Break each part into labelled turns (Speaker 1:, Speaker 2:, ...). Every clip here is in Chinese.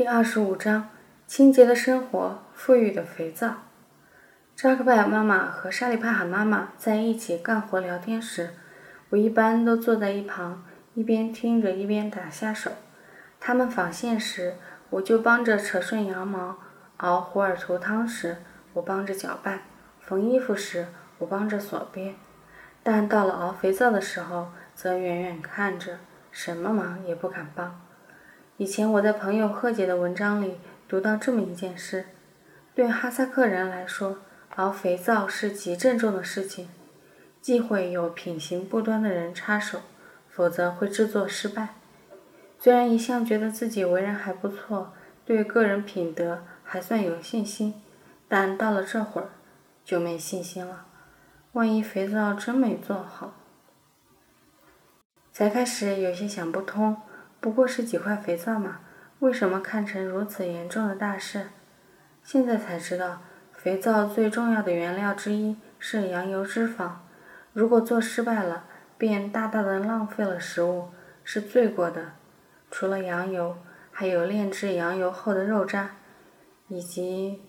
Speaker 1: 第二十五章：清洁的生活，富裕的肥皂。扎克拜妈妈和沙里帕罕妈妈在一起干活聊天时，我一般都坐在一旁，一边听着一边打下手。他们纺线时，我就帮着扯顺羊毛；熬虎耳图汤时，我帮着搅拌；缝衣服时，我帮着锁边。但到了熬肥皂的时候，则远远看着，什么忙也不敢帮。以前我在朋友贺姐的文章里读到这么一件事：对哈萨克人来说，熬肥皂是极郑重的事情，忌讳有品行不端的人插手，否则会制作失败。虽然一向觉得自己为人还不错，对个人品德还算有信心，但到了这会儿就没信心了。万一肥皂真没做好，才开始有些想不通。不过是几块肥皂嘛，为什么看成如此严重的大事？现在才知道，肥皂最重要的原料之一是羊油脂肪。如果做失败了，便大大的浪费了食物，是罪过的。除了羊油，还有炼制羊油后的肉渣，以及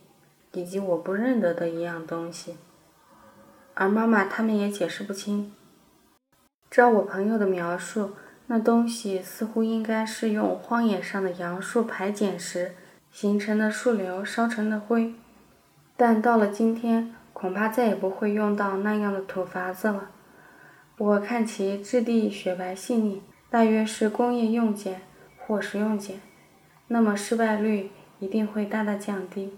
Speaker 1: 以及我不认得的一样东西。而妈妈他们也解释不清。照我朋友的描述。那东西似乎应该是用荒野上的杨树排剪时形成的树瘤烧成的灰，但到了今天，恐怕再也不会用到那样的土法子了。我看其质地雪白细腻，大约是工业用碱或食用碱，那么失败率一定会大大降低。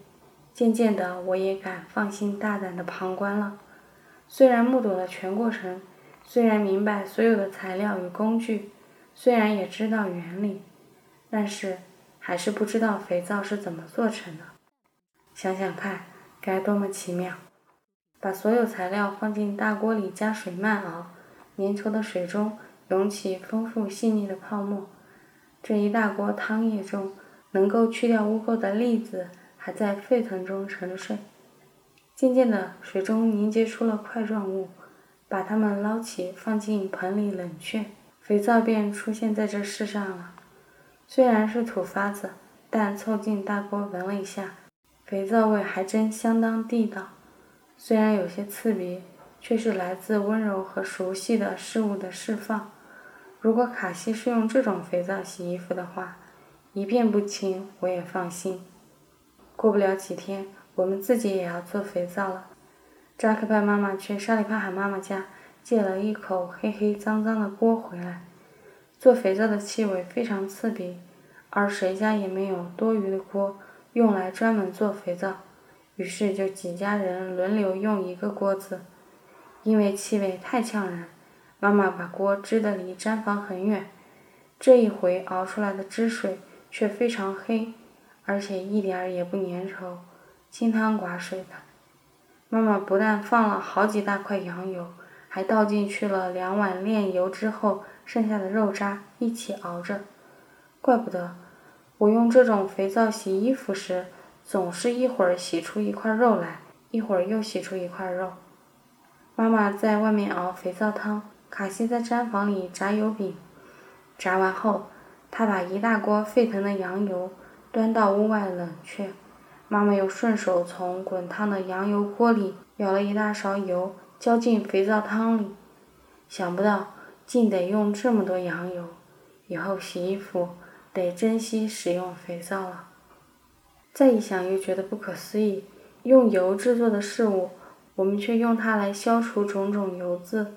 Speaker 1: 渐渐的，我也敢放心大胆的旁观了。虽然目睹了全过程，虽然明白所有的材料与工具。虽然也知道原理，但是还是不知道肥皂是怎么做成的。想想看，该多么奇妙！把所有材料放进大锅里，加水慢熬，粘稠的水中涌起丰富细腻的泡沫。这一大锅汤液中，能够去掉污垢的粒子还在沸腾中沉睡。渐渐的，水中凝结出了块状物，把它们捞起，放进盆里冷却。肥皂便出现在这世上了。虽然是土法子，但凑近大锅闻了一下，肥皂味还真相当地道。虽然有些刺鼻，却是来自温柔和熟悉的事物的释放。如果卡西是用这种肥皂洗衣服的话，一片不清我也放心。过不了几天，我们自己也要做肥皂了。扎克拜妈妈去沙里帕海妈妈家。借了一口黑黑脏脏的锅回来，做肥皂的气味非常刺鼻，而谁家也没有多余的锅用来专门做肥皂，于是就几家人轮流用一个锅子。因为气味太呛人，妈妈把锅支得离毡房很远，这一回熬出来的汁水却非常黑，而且一点儿也不粘稠，清汤寡水的。妈妈不但放了好几大块羊油。还倒进去了两碗炼油之后剩下的肉渣，一起熬着。怪不得我用这种肥皂洗衣服时，总是一会儿洗出一块肉来，一会儿又洗出一块肉。妈妈在外面熬肥皂汤，卡西在毡房里炸油饼。炸完后，他把一大锅沸腾的羊油端到屋外冷却。妈妈又顺手从滚烫的羊油锅里舀了一大勺油。浇进肥皂汤里，想不到竟得用这么多羊油，以后洗衣服得珍惜使用肥皂了。再一想又觉得不可思议，用油制作的事物，我们却用它来消除种种油渍。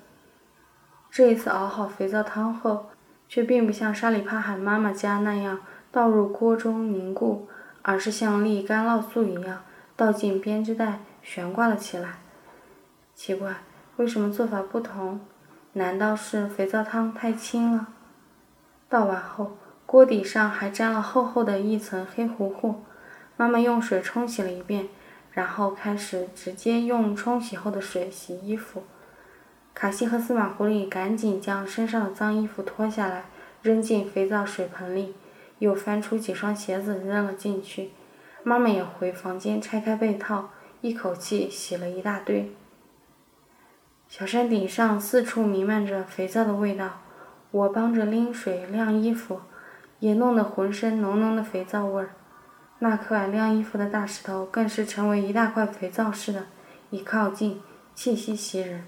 Speaker 1: 这一次熬好肥皂汤后，却并不像沙里帕罕妈妈家那样倒入锅中凝固，而是像沥干酪素一样倒进编织袋悬挂了起来。奇怪，为什么做法不同？难道是肥皂汤太轻了？倒完后，锅底上还沾了厚厚的一层黑糊糊。妈妈用水冲洗了一遍，然后开始直接用冲洗后的水洗衣服。卡西和司马狐狸赶紧将身上的脏衣服脱下来，扔进肥皂水盆里，又翻出几双鞋子扔了进去。妈妈也回房间拆开被套，一口气洗了一大堆。小山顶上四处弥漫着肥皂的味道，我帮着拎水晾衣服，也弄得浑身浓浓的肥皂味儿。那块晾衣服的大石头更是成为一大块肥皂似的，一靠近，气息袭人。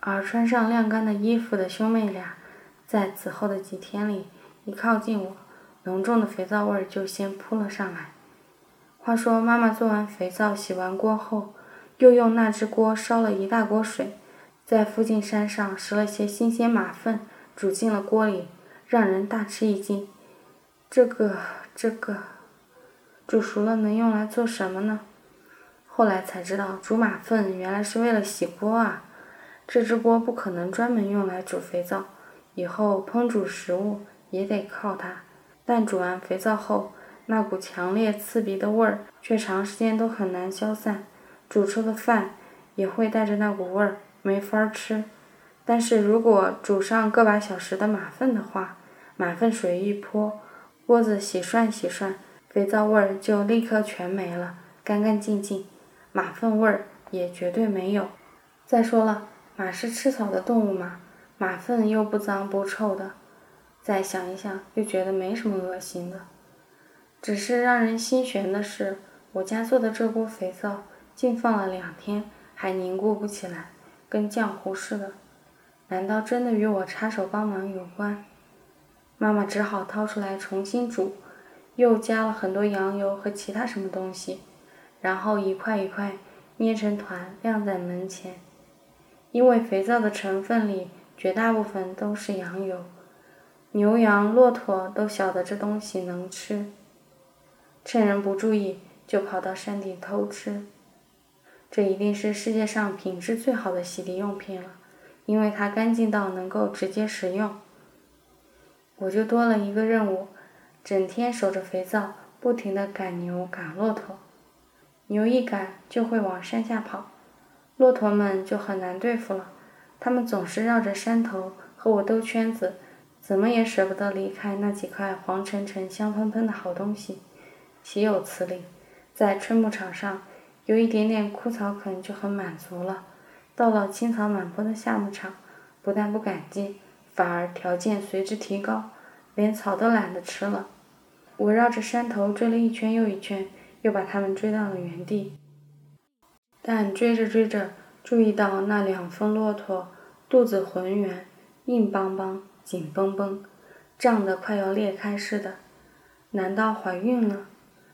Speaker 1: 而穿上晾干的衣服的兄妹俩，在此后的几天里，一靠近我，浓重的肥皂味儿就先扑了上来。话说，妈妈做完肥皂、洗完锅后，又用那只锅烧了一大锅水，在附近山上拾了些新鲜马粪，煮进了锅里，让人大吃一惊。这个，这个，煮熟了能用来做什么呢？后来才知道，煮马粪原来是为了洗锅啊。这只锅不可能专门用来煮肥皂，以后烹煮食物也得靠它。但煮完肥皂后，那股强烈刺鼻的味儿却长时间都很难消散。煮出的饭也会带着那股味儿，没法吃。但是如果煮上个把小时的马粪的话，马粪水一泼，锅子洗涮洗涮，肥皂味儿就立刻全没了，干干净净，马粪味儿也绝对没有。再说了，马是吃草的动物嘛，马粪又不脏不臭的。再想一想，又觉得没什么恶心的。只是让人心悬的是，我家做的这锅肥皂。竟放了两天，还凝固不起来，跟浆糊似的。难道真的与我插手帮忙有关？妈妈只好掏出来重新煮，又加了很多羊油和其他什么东西，然后一块一块捏成团晾在门前。因为肥皂的成分里绝大部分都是羊油，牛羊骆驼都晓得这东西能吃，趁人不注意就跑到山顶偷吃。这一定是世界上品质最好的洗涤用品了，因为它干净到能够直接食用。我就多了一个任务，整天守着肥皂，不停地赶牛赶骆驼。牛一赶就会往山下跑，骆驼们就很难对付了，它们总是绕着山头和我兜圈子，怎么也舍不得离开那几块黄澄澄、香喷喷的好东西。岂有此理！在春牧场上。有一点点枯草啃就很满足了，到了青草满坡的夏牧场，不但不感激，反而条件随之提高，连草都懒得吃了。我绕着山头追了一圈又一圈，又把它们追到了原地。但追着追着，注意到那两峰骆驼肚子浑圆，硬邦邦，紧绷绷，胀得快要裂开似的。难道怀孕了？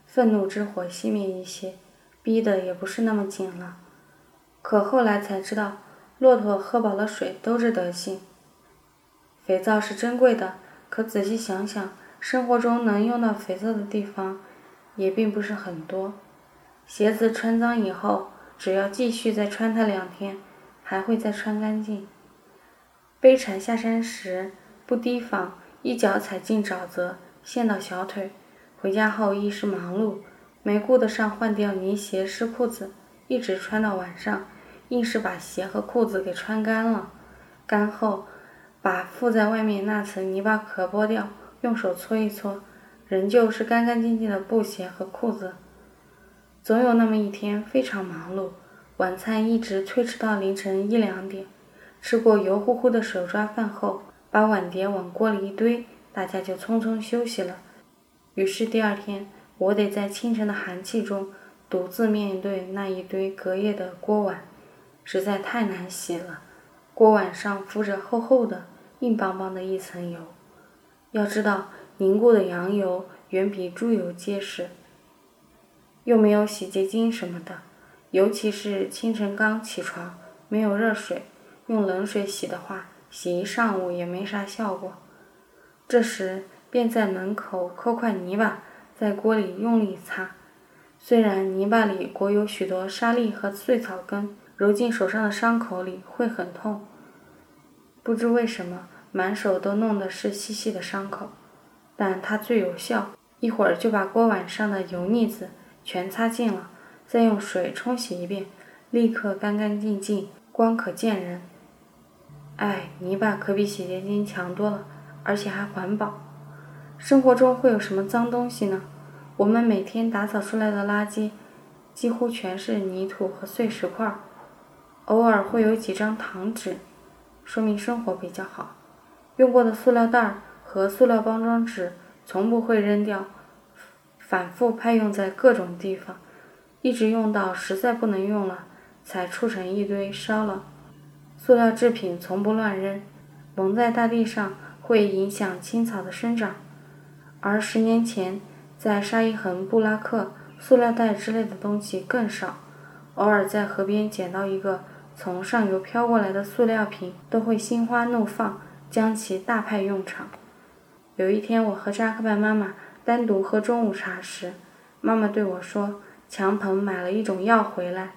Speaker 1: 愤怒之火熄灭一些。逼得也不是那么紧了，可后来才知道，骆驼喝饱了水都这德行。肥皂是珍贵的，可仔细想想，生活中能用到肥皂的地方也并不是很多。鞋子穿脏以后，只要继续再穿它两天，还会再穿干净。背柴下山时不提防，一脚踩进沼泽，陷到小腿，回家后一时忙碌。没顾得上换掉泥鞋、湿裤子，一直穿到晚上，硬是把鞋和裤子给穿干了。干后，把附在外面那层泥巴壳剥掉，用手搓一搓，仍旧是干干净净的布鞋和裤子。总有那么一天非常忙碌，晚餐一直推迟到凌晨一两点。吃过油乎乎的手抓饭后，把碗碟往锅里一堆，大家就匆匆休息了。于是第二天。我得在清晨的寒气中独自面对那一堆隔夜的锅碗，实在太难洗了。锅碗上敷着厚厚的、硬邦邦的一层油。要知道，凝固的羊油远比猪油结实，又没有洗洁精什么的。尤其是清晨刚起床，没有热水，用冷水洗的话，洗一上午也没啥效果。这时，便在门口抠块泥巴。在锅里用力擦，虽然泥巴里裹有许多沙粒和碎草根，揉进手上的伤口里会很痛。不知为什么，满手都弄的是细细的伤口，但它最有效，一会儿就把锅碗上的油腻子全擦净了，再用水冲洗一遍，立刻干干净净，光可见人。哎，泥巴可比洗洁精强多了，而且还环保。生活中会有什么脏东西呢？我们每天打扫出来的垃圾，几乎全是泥土和碎石块，偶尔会有几张糖纸，说明生活比较好。用过的塑料袋和塑料包装纸从不会扔掉，反复派用在各种地方，一直用到实在不能用了，才处成一堆烧了。塑料制品从不乱扔，蒙在大地上会影响青草的生长。而十年前，在沙伊恒布拉克，塑料袋之类的东西更少，偶尔在河边捡到一个从上游飘过来的塑料瓶，都会心花怒放，将其大派用场。有一天，我和扎克拜妈妈单独喝中午茶时，妈妈对我说：“强鹏买了一种药回来，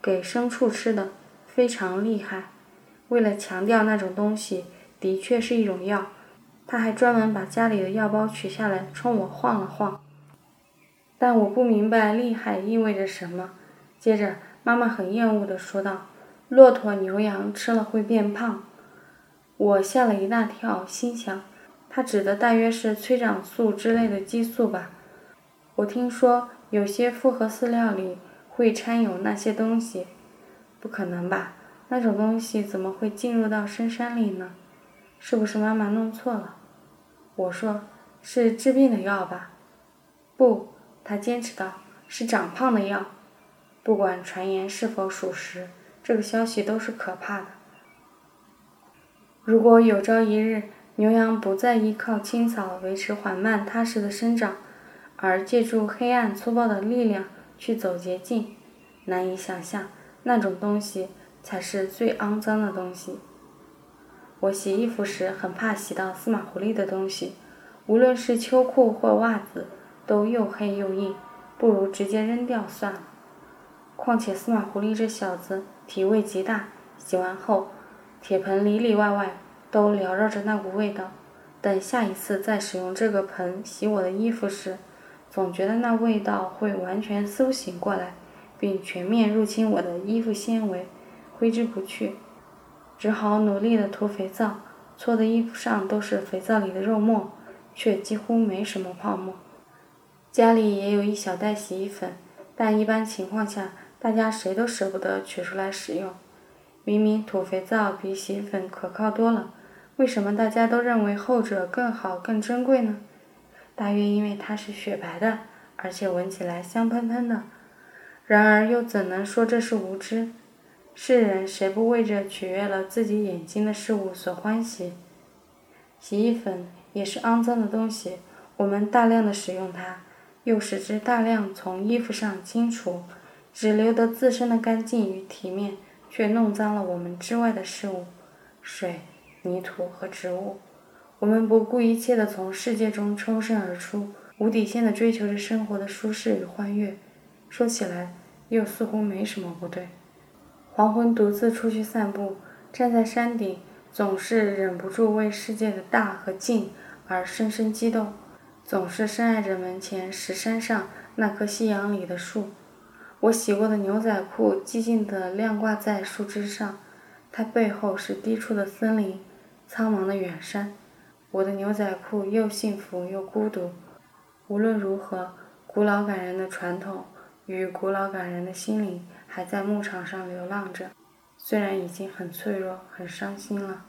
Speaker 1: 给牲畜吃的，非常厉害。为了强调那种东西的确是一种药，他还专门把家里的药包取下来冲我晃了晃。但我不明白厉害意味着什么。”接着，妈妈很厌恶地说道：“骆驼、牛羊吃了会变胖。”我吓了一大跳，心想。他指的大约是催长素之类的激素吧？我听说有些复合饲料里会掺有那些东西，不可能吧？那种东西怎么会进入到深山里呢？是不是妈妈弄错了？我说是治病的药吧？不，他坚持道是长胖的药。不管传言是否属实，这个消息都是可怕的。如果有朝一日，牛羊不再依靠青草维持缓慢踏实的生长，而借助黑暗粗暴的力量去走捷径。难以想象，那种东西才是最肮脏的东西。我洗衣服时很怕洗到司马狐狸的东西，无论是秋裤或袜子，都又黑又硬，不如直接扔掉算了。况且司马狐狸这小子体味极大，洗完后，铁盆里里外外。都缭绕着那股味道。等下一次再使用这个盆洗我的衣服时，总觉得那味道会完全苏醒过来，并全面入侵我的衣服纤维，挥之不去。只好努力地涂肥皂，搓的衣服上都是肥皂里的肉沫，却几乎没什么泡沫。家里也有一小袋洗衣粉，但一般情况下，大家谁都舍不得取出来使用。明明土肥皂比洗衣粉可靠多了。为什么大家都认为后者更好、更珍贵呢？大约因为它是雪白的，而且闻起来香喷喷的。然而又怎能说这是无知？世人谁不为着取悦了自己眼睛的事物所欢喜？洗衣粉也是肮脏的东西，我们大量的使用它，又使之大量从衣服上清除，只留得自身的干净与体面，却弄脏了我们之外的事物，水。泥土和植物，我们不顾一切的从世界中抽身而出，无底线的追求着生活的舒适与欢悦。说起来，又似乎没什么不对。黄昏独自出去散步，站在山顶，总是忍不住为世界的大和静而深深激动，总是深爱着门前石山上那棵夕阳里的树。我洗过的牛仔裤寂静地晾挂在树枝上，它背后是低处的森林。苍茫的远山，我的牛仔裤又幸福又孤独。无论如何，古老感人的传统与古老感人的心灵还在牧场上流浪着，虽然已经很脆弱、很伤心了。